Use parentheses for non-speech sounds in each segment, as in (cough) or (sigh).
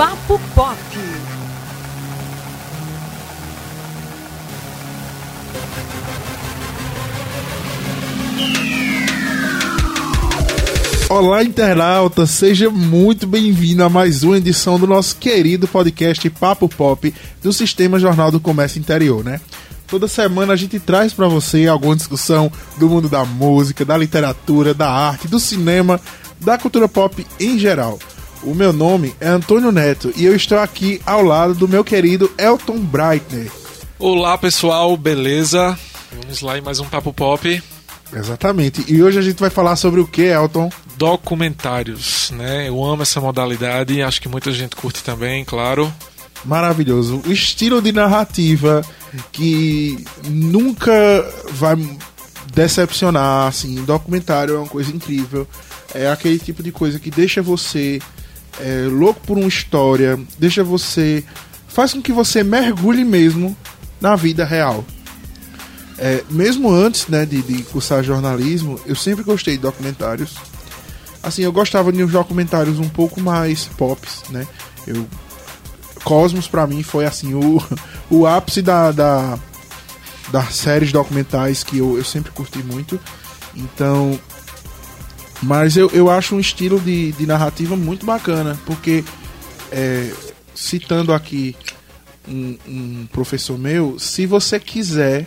Papo Pop. Olá, internauta, seja muito bem-vindo a mais uma edição do nosso querido podcast Papo Pop do Sistema Jornal do Comércio Interior, né? Toda semana a gente traz para você alguma discussão do mundo da música, da literatura, da arte, do cinema, da cultura pop em geral. O meu nome é Antônio Neto e eu estou aqui ao lado do meu querido Elton Breitner. Olá pessoal, beleza? Vamos lá em mais um Papo Pop. Exatamente. E hoje a gente vai falar sobre o que, Elton? Documentários, né? Eu amo essa modalidade, acho que muita gente curte também, claro. Maravilhoso. O estilo de narrativa que nunca vai decepcionar, assim. Documentário é uma coisa incrível. É aquele tipo de coisa que deixa você é, louco por uma história, deixa você. faz com que você mergulhe mesmo na vida real. É, mesmo antes né, de, de cursar jornalismo, eu sempre gostei de documentários. Assim, eu gostava de uns documentários um pouco mais pops, né? Eu, Cosmos, para mim, foi assim, o, (laughs) o ápice da, da, das séries documentais que eu, eu sempre curti muito. Então. Mas eu, eu acho um estilo de, de narrativa muito bacana, porque, é, citando aqui um, um professor meu, se você quiser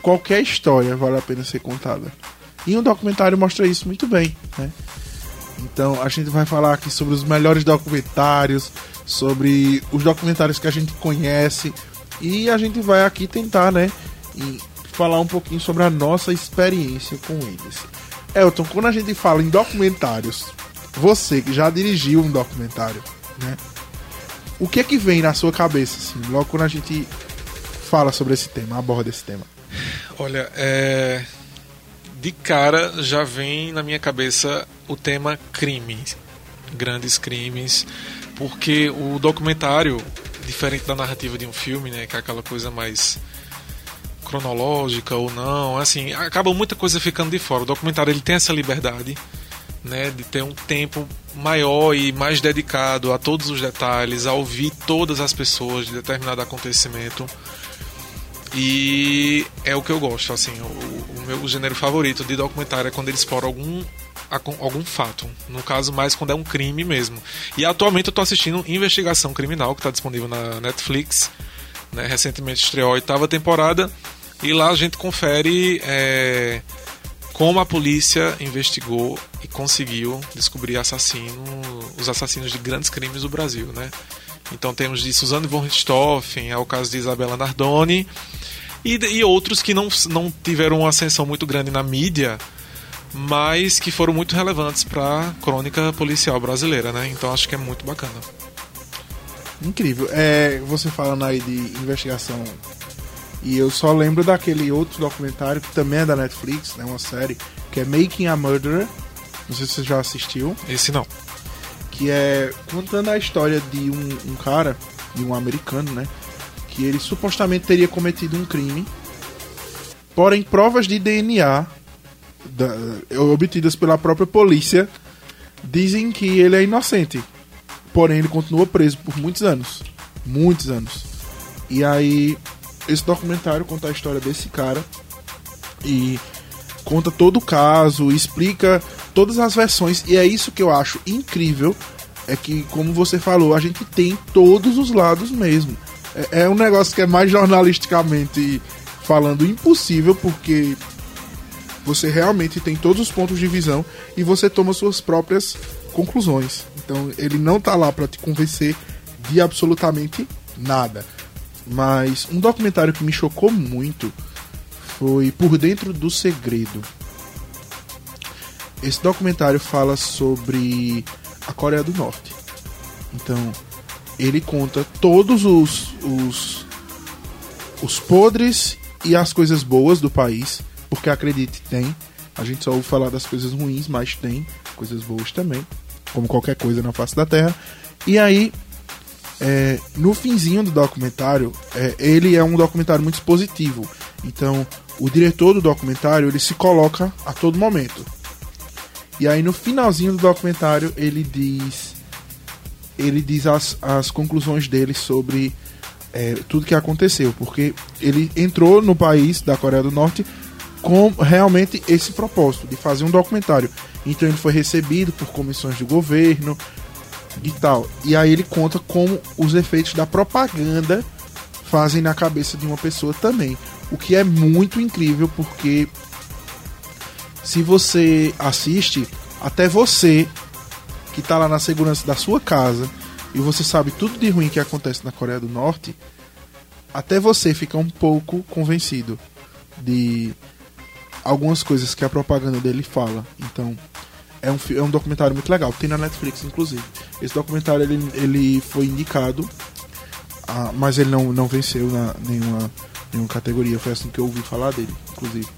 qualquer história vale a pena ser contada. E um documentário mostra isso muito bem, né? Então a gente vai falar aqui sobre os melhores documentários, sobre os documentários que a gente conhece e a gente vai aqui tentar, né, falar um pouquinho sobre a nossa experiência com eles. Elton, quando a gente fala em documentários, você que já dirigiu um documentário, né? O que é que vem na sua cabeça, assim, logo quando a gente fala sobre esse tema, aborda esse tema? Olha, é... de cara já vem na minha cabeça o tema crimes, grandes crimes, porque o documentário, diferente da narrativa de um filme, né, que é aquela coisa mais cronológica ou não, assim, acaba muita coisa ficando de fora. O documentário ele tem essa liberdade, né, de ter um tempo maior e mais dedicado a todos os detalhes, a ouvir todas as pessoas de determinado acontecimento. E é o que eu gosto, assim, o, o meu gênero favorito de documentário é quando ele explora algum algum fato. No caso, mais quando é um crime mesmo. E atualmente eu estou assistindo Investigação Criminal, que está disponível na Netflix. Né? Recentemente estreou a oitava temporada. E lá a gente confere é, como a polícia investigou e conseguiu descobrir assassino, os assassinos de grandes crimes do Brasil. Né? Então temos de Suzane von Richthofen, é o caso de Isabela Nardoni e, e outros que não, não tiveram uma ascensão muito grande na mídia, mas que foram muito relevantes para a crônica policial brasileira, né? Então acho que é muito bacana. Incrível. É, você falando aí de investigação e eu só lembro daquele outro documentário que também é da Netflix, né, uma série que é Making a Murderer. Não sei se você já assistiu. Esse não. Que é contando a história de um, um cara, de um americano, né? que ele supostamente teria cometido um crime. Porém, provas de DNA da, obtidas pela própria polícia dizem que ele é inocente. Porém, ele continua preso por muitos anos. Muitos anos. E aí, esse documentário conta a história desse cara e conta todo o caso, explica todas as versões. E é isso que eu acho incrível. É que, como você falou, a gente tem todos os lados mesmo. É, é um negócio que é mais jornalisticamente falando impossível, porque você realmente tem todos os pontos de visão e você toma suas próprias conclusões. Então ele não tá lá para te convencer de absolutamente nada. Mas um documentário que me chocou muito foi Por Dentro do Segredo. Esse documentário fala sobre a Coreia do Norte. Então, ele conta todos os, os, os podres e as coisas boas do país, porque acredite, tem. A gente só ouve falar das coisas ruins, mas tem coisas boas também, como qualquer coisa na face da Terra. E aí, é, no finzinho do documentário, é, ele é um documentário muito positivo. Então, o diretor do documentário ele se coloca a todo momento. E aí, no finalzinho do documentário, ele diz ele diz as, as conclusões dele sobre é, tudo que aconteceu, porque ele entrou no país da Coreia do Norte com realmente esse propósito de fazer um documentário. Então ele foi recebido por comissões do governo e tal. E aí ele conta como os efeitos da propaganda fazem na cabeça de uma pessoa também. O que é muito incrível porque se você assiste, até você que está lá na segurança da sua casa e você sabe tudo de ruim que acontece na Coreia do Norte, até você fica um pouco convencido de algumas coisas que a propaganda dele fala. Então, é um, é um documentário muito legal. Tem na Netflix, inclusive. Esse documentário ele, ele foi indicado, ah, mas ele não, não venceu na nenhuma, nenhuma categoria. Foi assim que eu ouvi falar dele, inclusive.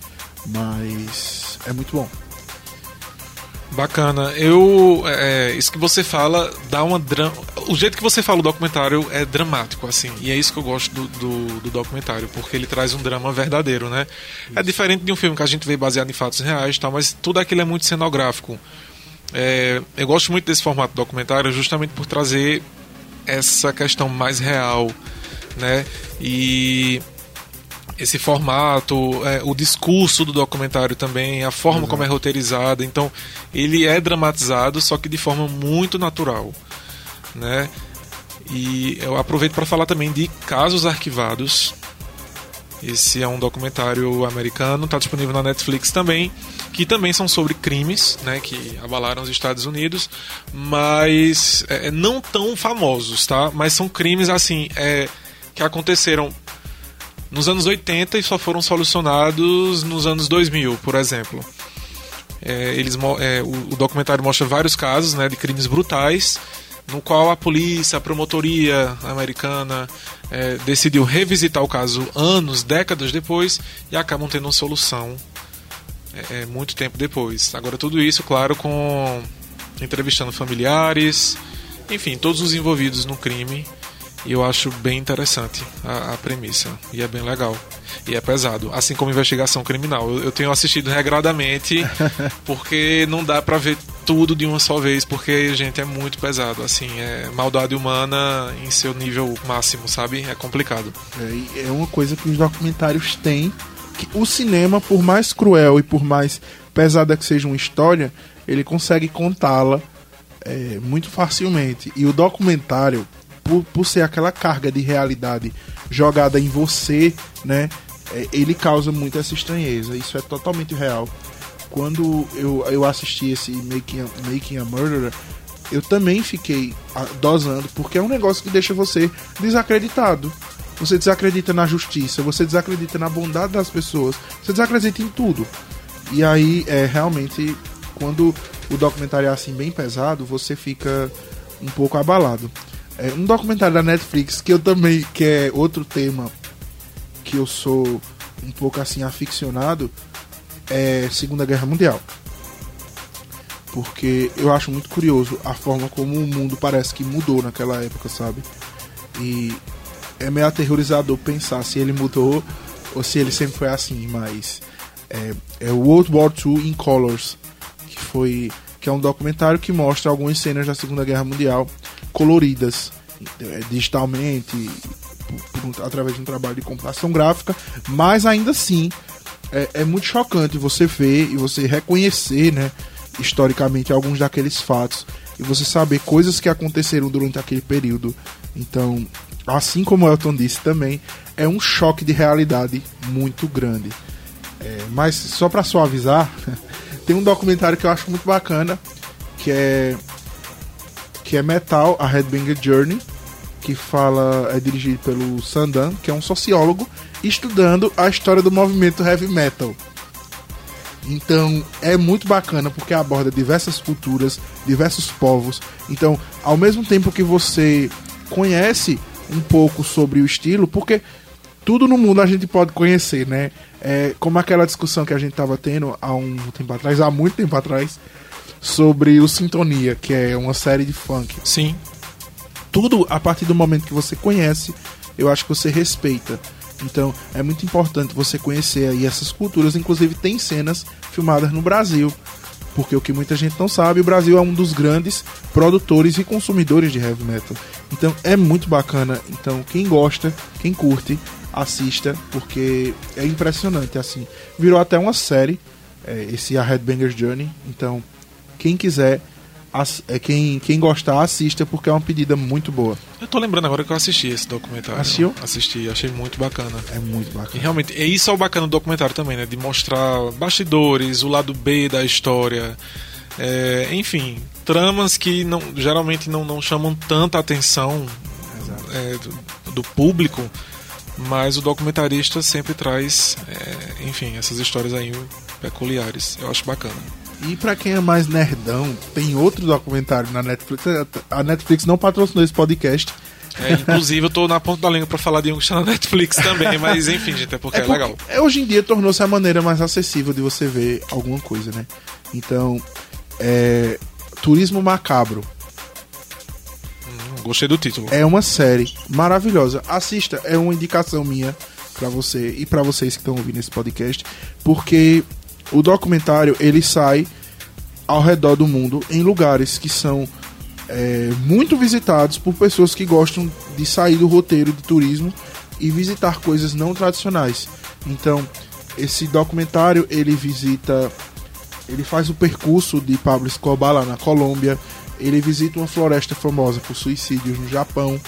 Mas é muito bom. Bacana. Eu. É, isso que você fala dá uma drama. O jeito que você fala o documentário é dramático, assim. E é isso que eu gosto do, do, do documentário, porque ele traz um drama verdadeiro, né? É isso. É diferente de um filme que a gente vê baseado em fatos reais tal, mas tudo aquilo é muito cenográfico. É, eu gosto muito desse formato documentário justamente por trazer essa questão mais real, né? E esse formato, é, o discurso do documentário também, a forma Exato. como é roteirizada. Então, ele é dramatizado, só que de forma muito natural, né? E eu aproveito para falar também de Casos Arquivados. Esse é um documentário americano, está disponível na Netflix também, que também são sobre crimes, né, que abalaram os Estados Unidos, mas é, não tão famosos, tá? Mas são crimes assim, é, que aconteceram nos anos 80 e só foram solucionados nos anos 2000, por exemplo. É, eles, é, o, o, documentário mostra vários casos né, de crimes brutais, no qual a polícia, a promotoria americana é, decidiu revisitar o caso anos, décadas depois e acabam tendo uma solução é, é, muito tempo depois. Agora, tudo isso, claro, com entrevistando familiares, enfim, todos os envolvidos no crime e eu acho bem interessante a, a, premissa. E é bem legal. E é pesado. Assim como investigação criminal. Eu, eu tenho assistido regradamente, (laughs) porque não dá para ver tudo de uma só vez, porque, gente, é muito pesado. Assim, é maldade humana em seu nível máximo, sabe? É complicado. É, é uma coisa que os documentários têm. Que o cinema, por mais cruel e por mais pesada que seja uma história, ele consegue contá-la é, muito facilmente. E o documentário, por, por ser aquela carga de realidade jogada em você, né? É, ele causa muito essa estranheza. Isso é totalmente real. Quando eu, eu assisti esse Making a, Making a Murderer, eu também fiquei dosando, porque é um negócio que deixa você desacreditado. Você desacredita na justiça, você desacredita na bondade das pessoas, você desacredita em tudo. E aí, é realmente, quando o documentário é assim bem pesado, você fica um pouco abalado. É um documentário da Netflix que eu também, que é outro tema que eu sou um pouco assim aficionado, é Segunda Guerra Mundial. Porque eu acho muito curioso a forma como o mundo parece que mudou naquela época, sabe? E é meio aterrorizador pensar se ele mudou ou se ele sempre foi assim, mas é, é World War II in Colors, que foi que é um documentário que mostra algumas cenas da Segunda Guerra Mundial coloridas é, digitalmente, através de um trabalho de computação gráfica, mas ainda assim é, é, muito chocante você ver e você reconhecer, né, historicamente, alguns daqueles fatos e você saber coisas que aconteceram durante aquele período. Então, assim como o Elton disse também, é um choque de realidade muito grande. É, mas só para suavizar, (laughs) tem um documentário que eu acho muito bacana, que é que é Metal, a Headbanger Journey, que fala é dirigido pelo Sandan, que é um sociólogo estudando a história do movimento heavy metal. Então é muito bacana porque aborda diversas culturas, diversos povos. Então, ao mesmo tempo que você conhece um pouco sobre o estilo, porque tudo no mundo a gente pode conhecer, né? É, como aquela discussão que a gente estava tendo há um tempo atrás, há muito tempo atrás, sobre o Sintonia, que é uma série de funk. Sim. Tudo a partir do momento que você conhece, eu acho que você respeita. Então é muito importante você conhecer aí essas culturas. Inclusive tem cenas filmadas no Brasil Porque o que muita gente não sabe, o Brasil é um dos grandes produtores e consumidores de heavy metal. Então é muito bacana. Então quem gosta, quem curte, assista, porque é impressionante assim. Virou até uma série, é, esse A Headbangers Journey. Então quem quiser é quem, quem gostar, assista, porque é uma pedida muito boa. Eu tô lembrando agora que eu assisti esse documentário. Assistiu? Assisti, achei muito bacana. É muito bacana. E realmente, é isso é o bacana do documentário também, né? De mostrar bastidores, o lado B da história. É, enfim, tramas que não, geralmente não, não chamam tanta atenção é, do, do, público, mas o documentarista sempre traz, é, enfim, essas histórias aí peculiares. Eu acho bacana. E para quem é mais nerdão, tem outro documentário na Netflix. A Netflix não patrocinou esse podcast. É, inclusive, eu tô na ponta da língua para falar de um que está na Netflix também, mas enfim, gente, é porque é, é porque legal. É, hoje em dia tornou-se a maneira mais acessível de você ver alguma coisa, né? Então, é, Turismo Macabro. Hum, gostei do título. É uma série maravilhosa. Assista, é uma indicação minha para você e para vocês que estão ouvindo esse podcast, porque o documentário ele sai ao redor do mundo em lugares que são é, muito visitados por pessoas que gostam de sair do roteiro de turismo e visitar coisas não tradicionais. Então, esse documentário ele visita, ele faz o percurso de Pablo Escobar lá na Colômbia, ele visita uma floresta famosa por suicídios no Japão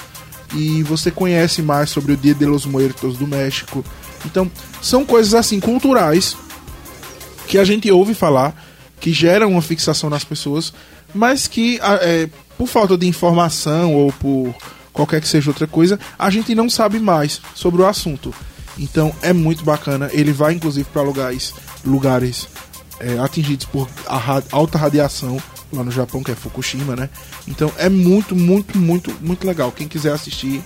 e você conhece mais sobre o Dia de los Muertos do México. Então, são coisas assim culturais que a gente ouve falar, que gera uma fixação nas pessoas, mas que é, por falta de informação ou por qualquer que seja outra coisa, a gente não sabe mais sobre o assunto. Então é muito bacana. Ele vai inclusive para lugares, lugares é, atingidos por alta radiação lá no Japão, que é Fukushima, né? Então é muito, muito, muito, muito legal. Quem quiser assistir,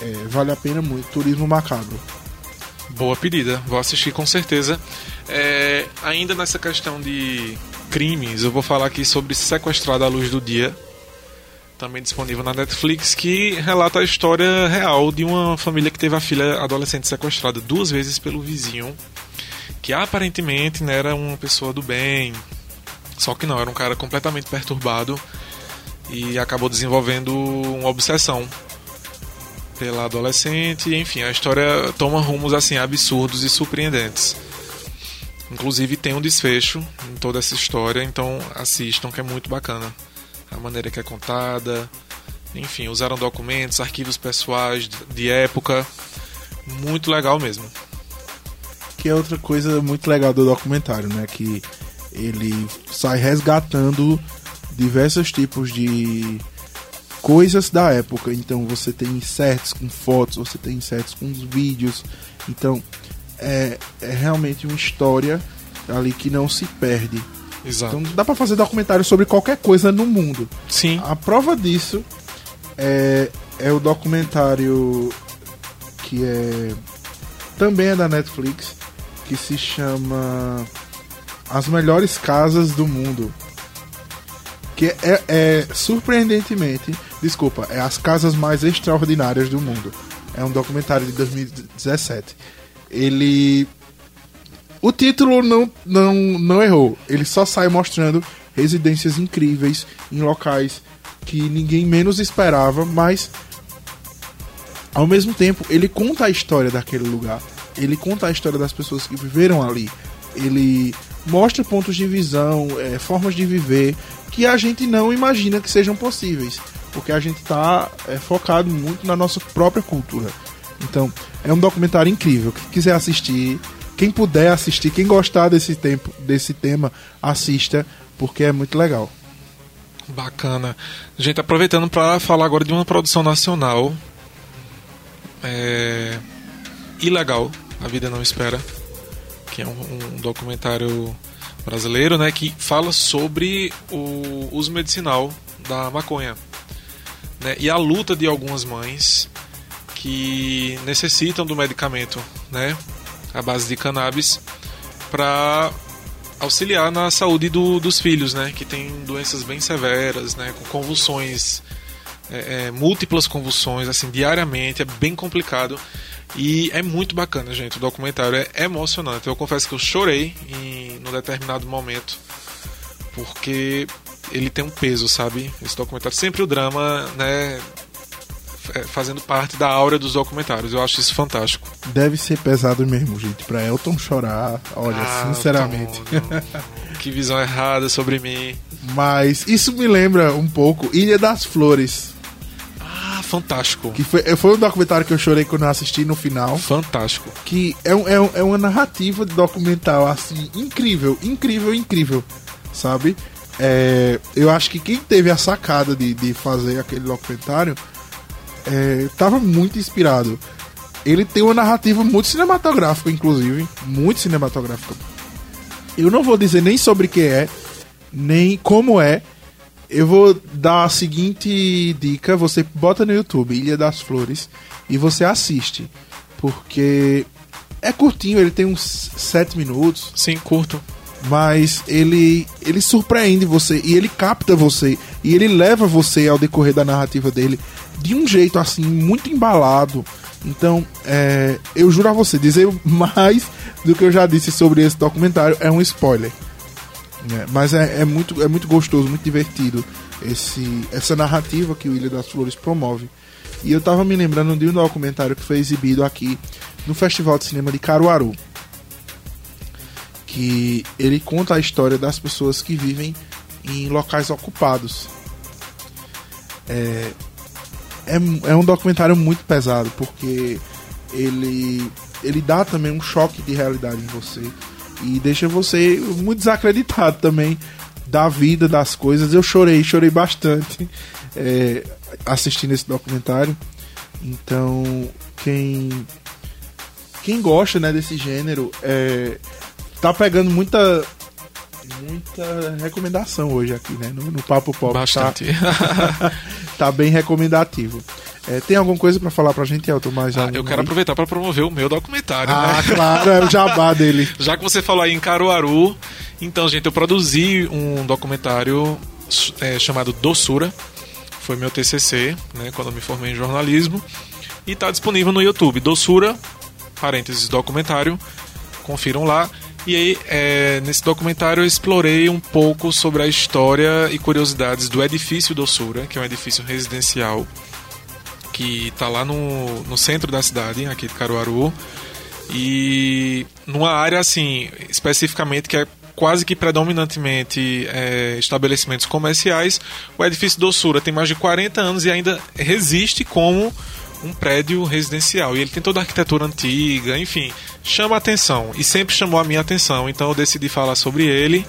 é, vale a pena muito. Turismo Macabro. Boa pedida, vou assistir com certeza. É, ainda nessa questão de crimes, eu vou falar aqui sobre Sequestrado à Luz do Dia, também disponível na Netflix, que relata a história real de uma família que teve a filha adolescente sequestrada duas vezes pelo vizinho, que aparentemente né, era uma pessoa do bem, só que não, era um cara completamente perturbado e acabou desenvolvendo uma obsessão pela adolescente, enfim, a história toma rumos assim absurdos e surpreendentes. Inclusive tem um desfecho em toda essa história, então assistam que é muito bacana. A maneira que é contada, enfim, usaram documentos, arquivos pessoais de época, muito legal mesmo. Que é outra coisa muito legal do documentário, né? Que ele sai resgatando diversos tipos de coisas da época. Então você tem inserts com fotos, você tem inserts com vídeos. Então é, é realmente uma história ali que não se perde. Exato. Então dá para fazer documentário sobre qualquer coisa no mundo. Sim. A prova disso é, é o documentário que é também é da Netflix, que se chama As Melhores Casas do Mundo. Que é, é surpreendentemente Desculpa, é As Casas Mais Extraordinárias do Mundo. É um documentário de 2017. Ele. O título não, não, não errou. Ele só sai mostrando residências incríveis em locais que ninguém menos esperava, mas ao mesmo tempo ele conta a história daquele lugar. Ele conta a história das pessoas que viveram ali. Ele mostra pontos de visão, é, formas de viver que a gente não imagina que sejam possíveis porque a gente está é, focado muito na nossa própria cultura. Então, é um documentário incrível. Quem quiser assistir, quem puder assistir, quem gostar desse, tempo, desse tema, assista, porque é muito legal. Bacana. Gente, aproveitando para falar agora de uma produção nacional. É... Ilegal, A Vida Não Espera, que é um, um documentário brasileiro, né, que fala sobre o uso medicinal da maconha né, e a luta de algumas mães que necessitam do medicamento, né, à base de cannabis, para auxiliar na saúde do, dos filhos, né, que tem doenças bem severas, né, com convulsões, é, é, múltiplas convulsões, assim, diariamente, é bem complicado. E é muito bacana, gente. O documentário é emocionante. Eu confesso que eu chorei em num determinado momento porque ele tem um peso, sabe? Esse documentário. Sempre o drama, né? é, Fazendo parte da aura dos documentários. Eu acho isso fantástico. Deve ser pesado mesmo, gente. Pra Elton chorar, olha, Ah, sinceramente. Antônio, (laughs) que visão errada sobre mim. Mas isso me lembra um pouco Ilha das Flores. Fantástico. Que foi, foi um documentário que eu chorei quando eu assisti no final. Fantástico. Que é, um- é, um- é uma narrativa de documental, assim, incrível, incrível, incrível. Sabe? É, eu acho que quem teve a sacada de, de fazer aquele documentário é, tava muito inspirado. Ele tem uma narrativa muito cinematográfica, inclusive. Muito cinematográfica. Eu não vou dizer nem sobre o que é, nem como é. Eu vou dar a seguinte dica: você bota no YouTube Ilha das Flores e você assiste. Porque é curtinho, ele tem uns 7 minutos, Sim, curto. mas ele ele surpreende você e ele capta você e ele leva você ao decorrer da narrativa dele de um jeito assim muito embalado. Então, é, eu juro a você, dizer (laughs) mais do que eu já disse sobre esse documentário é um spoiler. Né? Mas é, é muito, é muito gostoso, muito divertido esse, essa narrativa que o Ilha das Flores promove. E eu tava me lembrando de um documentário que foi exibido aqui no Festival de Cinema de Caruaru que ele conta a história das pessoas que vivem em locais ocupados. É, é, é um documentário muito pesado, porque ele, ele dá também um choque de realidade em você e deixa você muito desacreditado também da vida, das coisas. Eu chorei, chorei bastante é, assistindo esse documentário. Então, quem quem gosta né, desse gênero é, tá pegando muita muita recomendação hoje aqui, né? No, no Papo Pop. Tá, Bastante. (laughs) tá bem recomendativo. É, tem alguma coisa pra falar pra gente, Elton? Mais Ah, eu quero aí? aproveitar para promover o meu documentário, Ah, né? claro, é o jabá (laughs) dele. Já que você falou aí em Caruaru, então, gente, eu produzi um documentário é, chamado Doçura. Foi meu TCC, né, quando eu me formei em jornalismo. E está disponível no YouTube. Doçura, parênteses, documentário. Confiram lá. E aí, é, nesse documentário, eu explorei um pouco sobre a história e curiosidades do edifício Doçura, que é um edifício residencial que está lá no, no centro da cidade, aqui de Caruaru. E numa área assim, especificamente que é quase que predominantemente é, estabelecimentos comerciais, o edifício Doçura tem mais de 40 anos e ainda resiste como um prédio residencial. E ele tem toda a arquitetura antiga, enfim, chama atenção. E sempre chamou a minha atenção, então eu decidi falar sobre ele.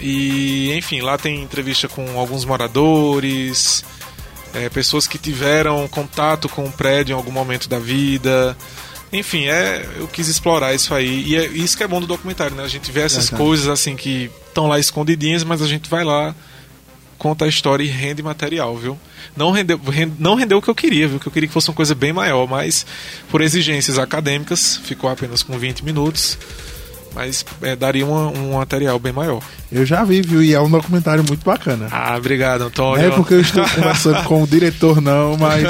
E, enfim, lá tem entrevista com alguns moradores, é, pessoas que tiveram contato com o prédio em algum momento da vida. Enfim, é, eu quis explorar isso aí. E é isso que é bom do documentário, né? A gente vê essas Verdade. coisas assim que estão lá escondidinhas, mas a gente vai lá, conta a história e rende material, viu? Não rendeu, ren- não rendeu o que eu queria, viu? Que eu queria que fosse uma coisa bem maior, mas por exigências acadêmicas ficou apenas com 20 minutos. Mas é, daria uma- um material bem maior. Eu já vi, viu? E é um documentário muito bacana. Ah, obrigado, Não Antônio. é porque eu estou conversando com o diretor, não, mas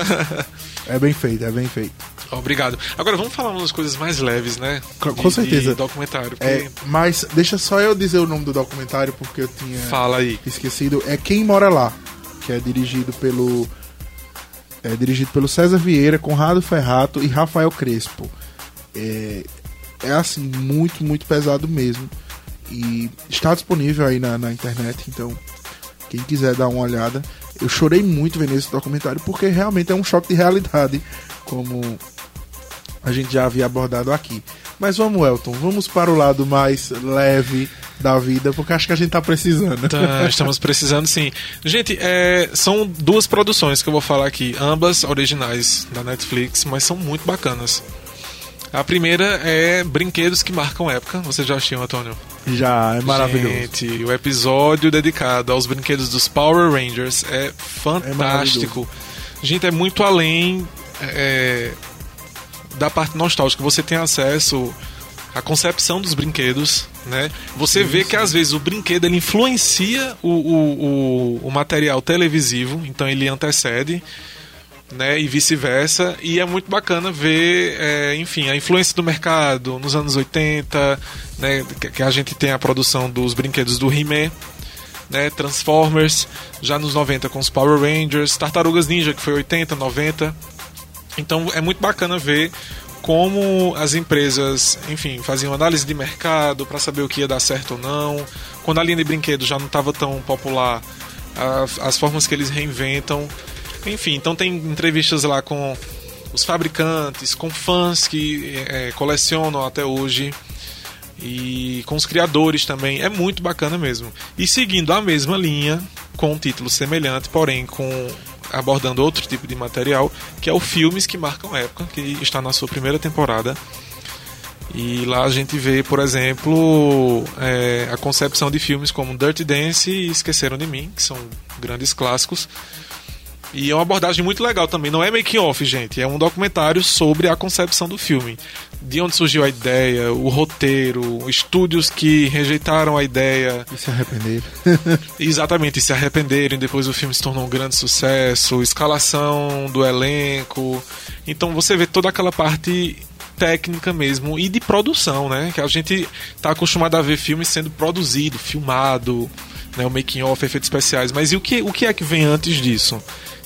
é bem feito, é bem feito. Obrigado. Agora vamos falar umas coisas mais leves, né? Com- De- com certeza. Documentário. porque- É, mas deixa só eu dizer o nome do documentário, porque eu tinha Fala aí. esquecido. É Quem Mora Lá, que é dirigido pelo. É dirigido pelo César Vieira, Conrado Ferrato e Rafael Crespo. É, é assim, muito, muito pesado mesmo. E está disponível aí na, na internet, então quem quiser dar uma olhada. Eu chorei muito vendo esse documentário porque realmente é um choque de realidade, como a gente já havia abordado aqui. Mas vamos, Elton, vamos para o lado mais leve da vida, porque acho que a gente tá precisando. Tá, estamos precisando sim. Gente, é, são duas produções que eu vou falar aqui, ambas originais da Netflix, mas são muito bacanas. A primeira é Brinquedos que Marcam Época. Você já assistiu, Antônio? Já, é maravilhoso. Gente, o episódio dedicado aos brinquedos dos Power Rangers é fantástico. Gente, é muito além é, da parte nostálgica. Você tem acesso à concepção dos brinquedos, né? Você vê que às vezes o brinquedo ele influencia o, o, o, o material televisivo, então ele antecede. Né, e vice-versa. E é muito bacana ver, é, enfim, a influência do mercado nos anos 80, né, que a gente tem a produção dos brinquedos do He-Man, né, Transformers, já nos 90 com os Power Rangers, Tartarugas Ninja, que foi 80, 90. Então é muito bacana ver como as empresas, enfim, faziam análise de mercado para saber o que ia dar certo ou não. Quando a linha de brinquedos já não estava tão popular, as formas que eles reinventam. Enfim, então tem entrevistas lá com os fabricantes, com fãs que é, colecionam até hoje e com os criadores também. É muito bacana mesmo. E seguindo a mesma linha, com um título semelhante, porém com abordando outro tipo de material, que é o Filmes que Marcam Época, que está na sua primeira temporada. E lá a gente vê, por exemplo, é, a concepção de filmes como Dirty Dance e Esqueceram de Mim, que são grandes clássicos. E é uma abordagem muito legal também. Não é making off, gente. É um documentário sobre a concepção do filme. De onde surgiu a ideia, o roteiro, estúdios que rejeitaram a ideia. E se arrependeram. (laughs) Exatamente, e se arrependeram. Depois o filme se tornou um grande sucesso. Escalação do elenco. Então você vê toda aquela parte técnica mesmo e de produção, né? Que a gente está acostumado a ver filmes sendo produzido, filmado, né? O making off, efeitos especiais. Mas e o que, o que é que vem antes disso?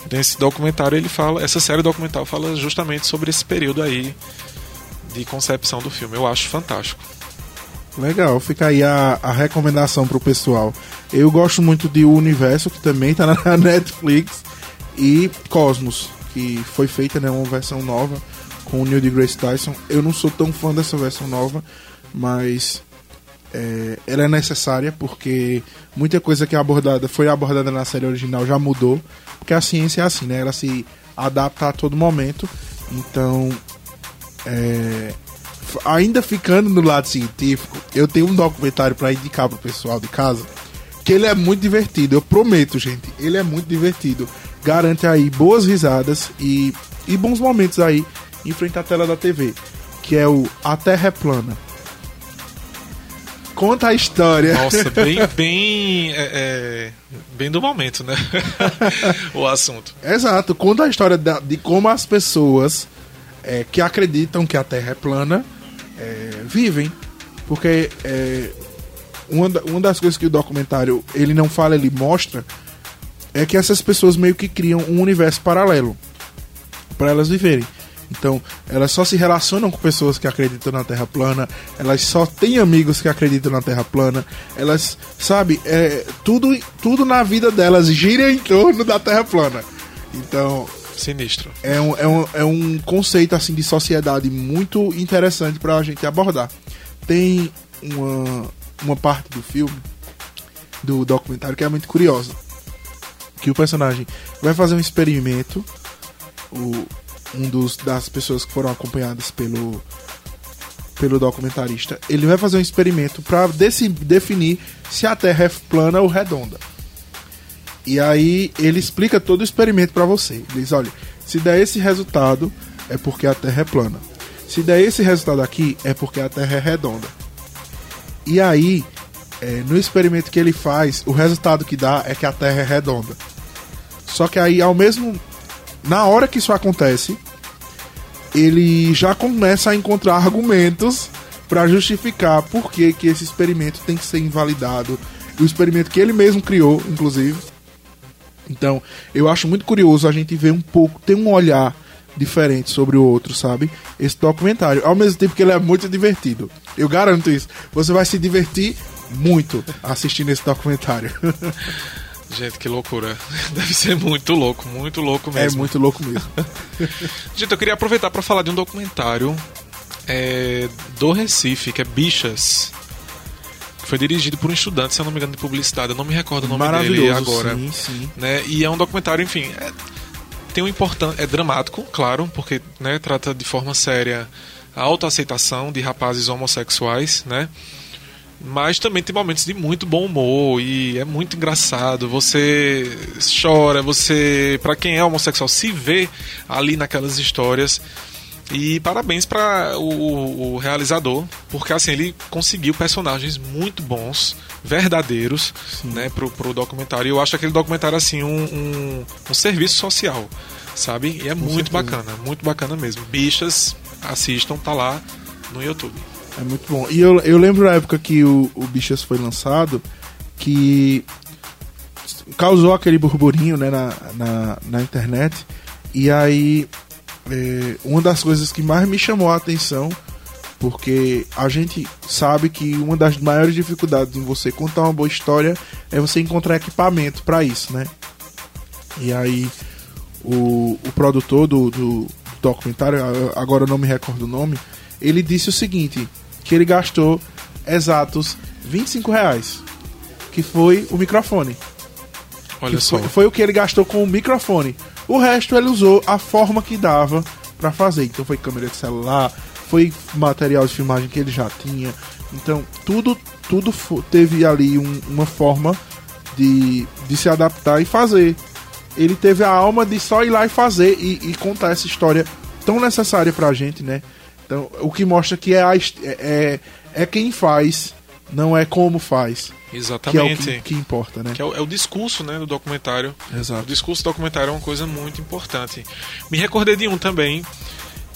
Então esse documentário ele fala, essa série documental fala justamente sobre esse período aí de concepção do filme. Eu acho fantástico. Legal, fica aí a, a recomendação pro pessoal. Eu gosto muito de O Universo, que também tá na (laughs) Netflix, e Cosmos, que foi feita né, uma versão nova com o Neil deGrasse Tyson. Eu não sou tão fã dessa versão nova, mas é, ela é necessária porque muita coisa que é abordada foi abordada na série original já mudou, porque a ciência é assim, né? Ela se adapta a todo momento. Então, é, ainda ficando no lado científico, eu tenho um documentário para indicar pro pessoal de casa que ele é muito divertido. Eu prometo, gente, ele é muito divertido. Garante aí boas risadas e, e bons momentos aí em frente à tela da TV, que é o A Terra é Plana conta a história. Nossa, (laughs) bem, bem, é, é, bem do momento, né? (laughs) o assunto. Exato, conta a história de, de como as pessoas é, que acreditam que a Terra é plana é, vivem. Porque é, uma, uma das coisas que o documentário ele não fala, ele mostra, é que essas pessoas meio que criam um universo paralelo para elas viverem. Então, elas só se relacionam com pessoas que acreditam na Terra plana, elas só têm amigos que acreditam na Terra plana, elas, sabe, é, tudo, tudo na vida delas gira em torno da Terra plana. Então. Sinistro. É um, é um, é um conceito assim de sociedade muito interessante para a gente abordar. Tem uma, uma parte do filme, do documentário, que é muito curiosa. Que o personagem vai fazer um experimento. O, um dos, das pessoas que foram acompanhadas pelo, pelo documentarista, ele vai fazer um experimento para definir se a Terra é plana ou redonda. E aí ele explica todo o experimento para você. Ele diz: olha, se der esse resultado, é porque a Terra é plana. Se der esse resultado aqui, é porque a Terra é redonda. E aí, é, no experimento que ele faz, o resultado que dá é que a Terra é redonda. Só que aí, ao mesmo na hora que isso acontece, ele já começa a encontrar argumentos para justificar por que, que esse experimento tem que ser invalidado. O experimento que ele mesmo criou, inclusive. Então, eu acho muito curioso a gente ver um pouco, ter um olhar diferente sobre o outro, sabe? Esse documentário. Ao mesmo tempo que ele é muito divertido. Eu garanto isso. Você vai se divertir muito assistindo esse documentário. (laughs) Gente, que loucura. (laughs) Deve ser muito louco, muito louco é mesmo. É muito louco mesmo. (laughs) Gente, eu queria aproveitar para falar de um documentário é, do Recife, que é Bichas. Que foi dirigido por um estudante, se eu não me engano, de publicidade. Eu não me recordo o nome dele agora. Sim, sim. Né? E é um documentário, enfim. É, tem um importante. É dramático, claro, porque né, trata de forma séria a autoaceitação de rapazes homossexuais, né? Mas também tem momentos de muito bom humor e é muito engraçado. Você chora, você, para quem é homossexual, se vê ali naquelas histórias. E parabéns para o, o, realizador, porque assim ele conseguiu personagens muito bons, verdadeiros, Sim. né, pro, pro documentário. E eu acho aquele documentário assim um, um, um serviço social Sabe? E é Com muito certeza. bacana, muito bacana mesmo. Bichas, assistam, tá lá no YouTube. É muito bom. E eu, eu lembro na época que o, o Bichas foi lançado, que causou aquele burburinho né, na, na, na internet. E aí, é, uma das coisas que mais me chamou a atenção, porque a gente sabe que uma das maiores dificuldades em você contar uma boa história é você encontrar equipamento para isso, né? E aí, o, o produtor do, do documentário, agora eu não me recordo o nome, ele disse o seguinte, que ele gastou exatos 25 reais, que foi o microfone. Olha só. Foi, foi o que ele gastou com o microfone. O resto ele usou a forma que dava pra fazer. Então foi câmera de celular, foi material de filmagem que ele já tinha. Então tudo tudo teve ali um- uma forma de, de se adaptar e fazer. Ele teve a alma de só ir lá e fazer e, e contar essa história tão necessária pra gente, né? Então, o que mostra que é, a é, é, é quem faz, não é como faz. Que é o Exatamente. que, que importa, né? Que é o, é o discurso né, do documentário. O Exato. discurso do documentário é uma coisa muito importante. Me recordei de um também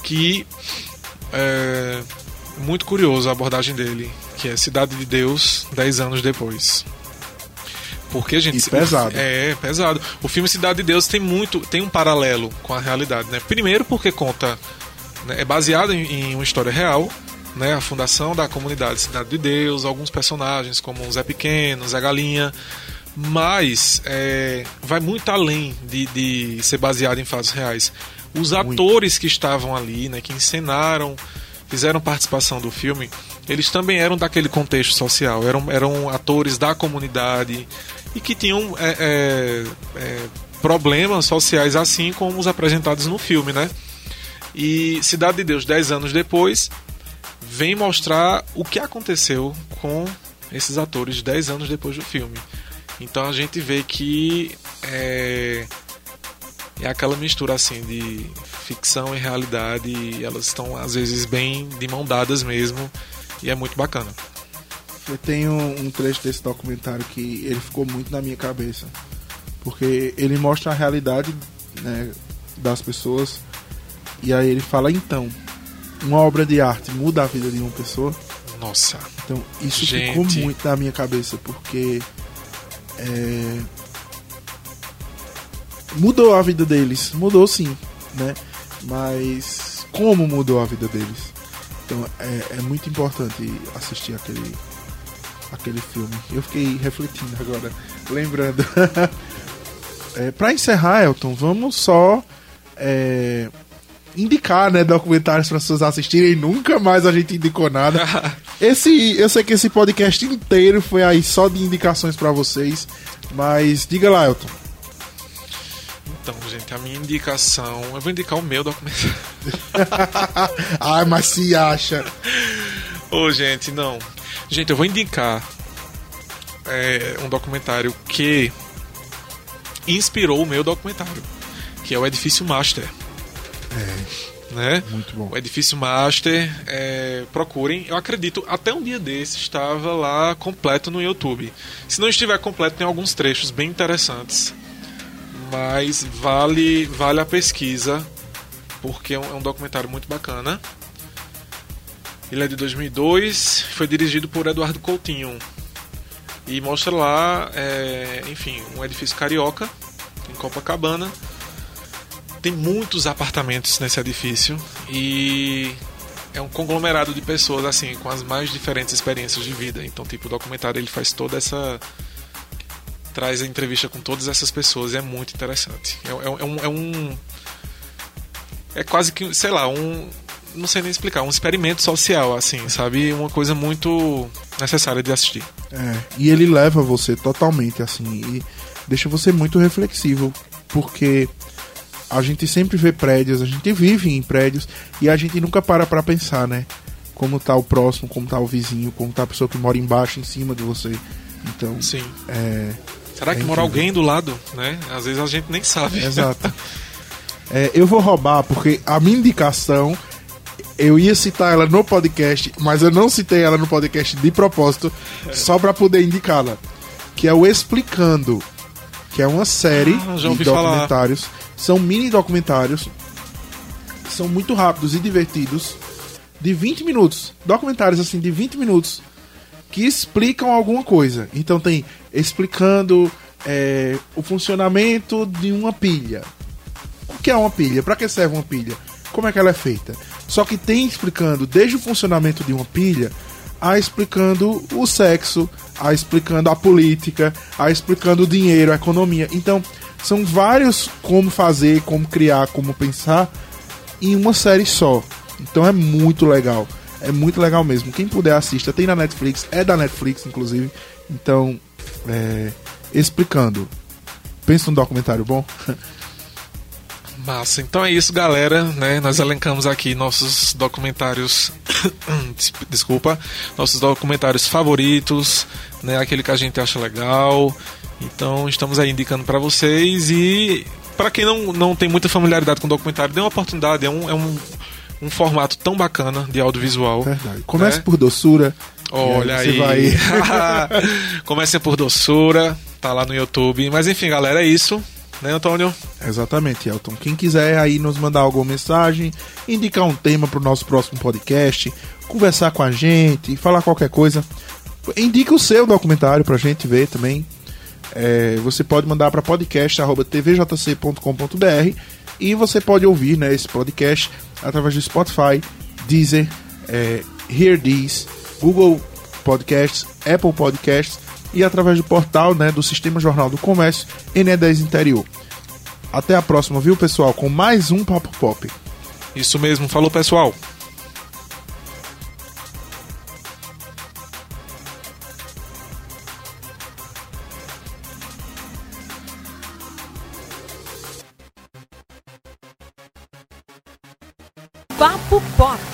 que é muito curioso a abordagem dele, que é Cidade de Deus, 10 anos depois. Porque, gente, E pesado. É, pesado. O filme Cidade de Deus tem muito, tem um paralelo com a realidade, né? Primeiro porque conta, é baseado em, uma história real, né? A fundação da comunidade Cidade de Deus, alguns personagens como o Zé Pequeno, Zé Galinha, mas é, vai muito além de, de ser baseado em fatos reais. Os atores que estavam ali, né, que encenaram, fizeram participação do filme, eles também eram daquele contexto social, eram, eram atores da comunidade e que tinham é, é, é, problemas sociais assim como os apresentados no filme, né? E Cidade de Deus, 10 anos depois, vem mostrar o que aconteceu com esses atores 10 anos depois do filme. Então a gente vê que é, é aquela mistura assim de ficção e realidade, e elas estão às vezes bem de mão dadas mesmo, e é muito bacana. Eu tenho um trecho desse documentário que ele ficou muito na minha cabeça. Porque ele mostra a realidade né, das pessoas. E aí ele fala, então, uma obra de arte muda a vida de uma pessoa. Nossa, Então, isso Gente. ficou muito na minha cabeça, porque é, mudou a vida deles, mudou sim, né? Mas como mudou a vida deles? Então é, é muito importante assistir aquele aquele filme. Eu fiquei refletindo agora, lembrando. (laughs) é, para encerrar, Elton, vamos só é, indicar, né, documentários para as pessoas assistirem. Nunca mais a gente indicou nada. (laughs) Esse, eu sei que esse podcast inteiro foi aí só de indicações pra vocês, mas diga lá, Elton. então, gente, a minha indicação. Eu vou indicar o meu documentário. Ai, (laughs) mas se acha. Ô, gente, não. Gente, eu vou indicar é, um documentário que inspirou o meu documentário, que é o Edifício Master. Né? Muito bom. O Edifício Master, é, procurem. Eu acredito, até um dia desse estava lá completo no YouTube. Se não estiver completo, tem alguns trechos bem interessantes. Mas vale, vale a pesquisa, porque é um, é um documentário muito bacana. Ele é de 2002, foi dirigido por Eduardo Coutinho. E mostra lá, é, enfim, um edifício carioca, em Copacabana. Tem muitos apartamentos nesse edifício e é um conglomerado de pessoas assim com as mais diferentes experiências de vida. Então, tipo, o documentário ele faz toda essa traz a entrevista com todas essas pessoas é muito interessante. É, é- é um, é um é quase que, sei lá, um não sei nem explicar, um experimento social assim, sabe? Uma coisa muito necessária de assistir. É, e ele leva você totalmente assim e deixa você muito reflexivo, porque a gente sempre vê prédios, a gente vive em prédios e a gente nunca para pra pensar, né? Como tá o próximo, como tá o vizinho, como tá a pessoa que mora embaixo, em cima de você. Então, Sim. é, Será que É mora alguém do lado, né? Às vezes a gente nem sabe. Exato. (laughs) É, eu vou roubar porque a minha indicação eu ia citar ela no podcast, mas eu não citei ela no podcast de propósito, só pra poder indicá-la. Que é o Explicando, que é uma série Ah, de ouvi falar. São mini documentários, são muito rápidos e divertidos, de 20 minutos. Documentários assim de 20 minutos que explicam alguma coisa. Então tem explicando é, o funcionamento de uma pilha. O que é uma pilha? Para que serve uma pilha? Como é que ela é feita? Só que tem explicando desde o funcionamento de uma pilha a explicando o sexo, a explicando a política, a explicando o dinheiro, a economia. Então, são vários como fazer, como criar, como pensar em uma série só. Então é muito legal. É muito legal mesmo. Quem puder assista, tem na Netflix, é da Netflix, inclusive. Então, é, explicando. Pensa num documentário bom? Massa. Então é isso, galera. Né? Nós elencamos aqui nossos documentários. (coughs) Desculpa. Nossos documentários favoritos. Né? Aquele que a gente acha legal. Então estamos aí indicando para vocês. E para quem não, não tem muita familiaridade com documentário, dê uma oportunidade. É um, é um, um formato tão bacana de audiovisual. Verdade. Comece né? por doçura. Olha aí. aí. (laughs) Comece por doçura. Tá lá no YouTube. Mas enfim, galera, é isso né, Antônio? Exatamente, Elton. Quem quiser aí nos mandar alguma mensagem, indicar um tema para o nosso próximo podcast, conversar com a gente, falar qualquer coisa, indique o seu documentário para a gente ver também. É, você pode mandar para podcast@tvjc.com.br e você pode ouvir né, esse podcast através do Spotify, Deezer, é, Hear This, Google Podcasts, Apple Podcasts e através do portal né, do Sistema Jornal do Comércio NE10 Interior. Até a próxima, viu, pessoal? Com mais um Papo Pop. Isso mesmo, falou, pessoal. Papo Pop.